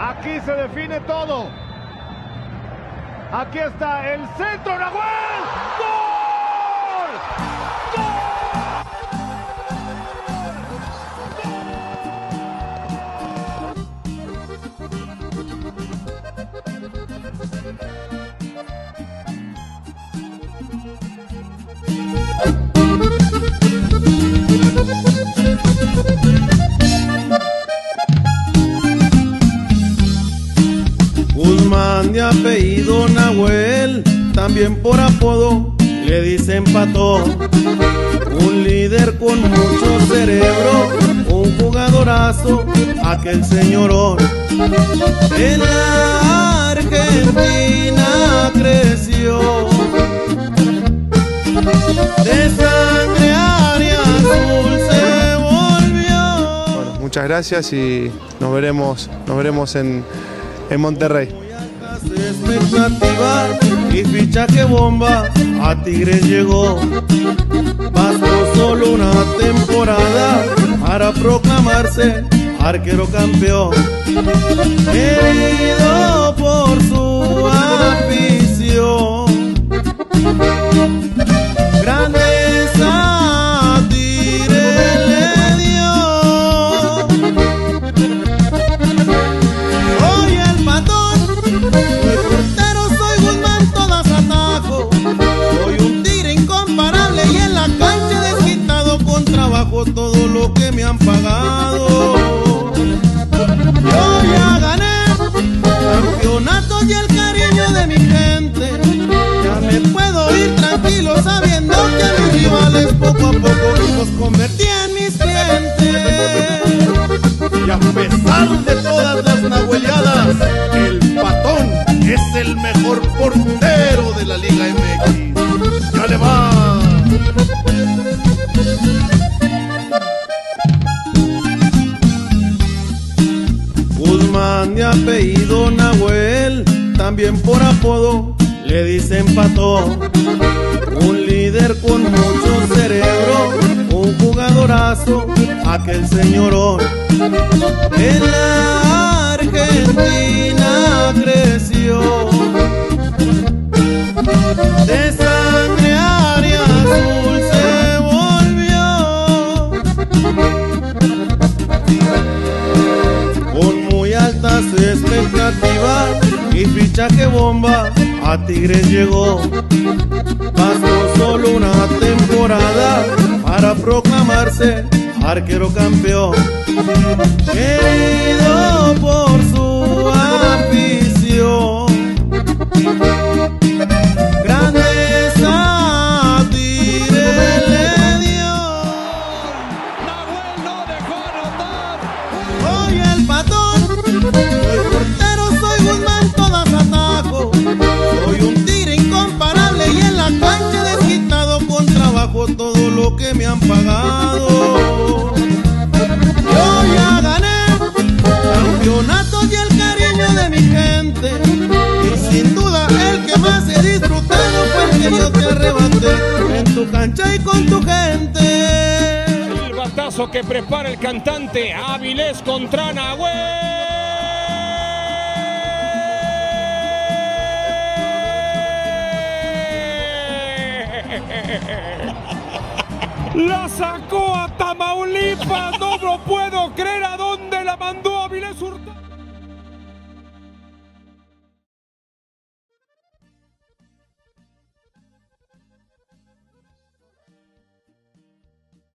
Aquí se define todo. Aquí está el centro, Nahuel. ¡Gol! Guzmán de apellido Nahuel, también por apodo le dicen pato. Un líder con mucho cerebro, un jugadorazo, aquel señorón. En la Argentina creció. De sangre aria azul se volvió. Bueno, muchas gracias y nos veremos, nos veremos en, en Monterrey. y fichaje bomba a Tigres llegó. Bastó solo una temporada para proclamarse arquero campeón. Querido por su me han pagado. Yo ya gané campeonatos y el cariño de mi gente. De apellido Nahuel, también por apodo le dicen pato. Un líder con mucho cerebro, un jugadorazo, aquel señorón. En la Argentina creció. De altas expectativas y fichaje bomba a Tigres llegó. Bastó solo una temporada para proclamarse arquero campeón. Querido todo lo que me han pagado. Yo ya gané campeonatos y el cariño de mi gente. Y sin duda el que más he disfrutado fue el que yo te arrebaté en tu cancha y con tu gente. El batazo que prepara el cantante Avilés contra Nahuel. La sacó a Tamaulipas, no lo puedo creer a dónde la mandó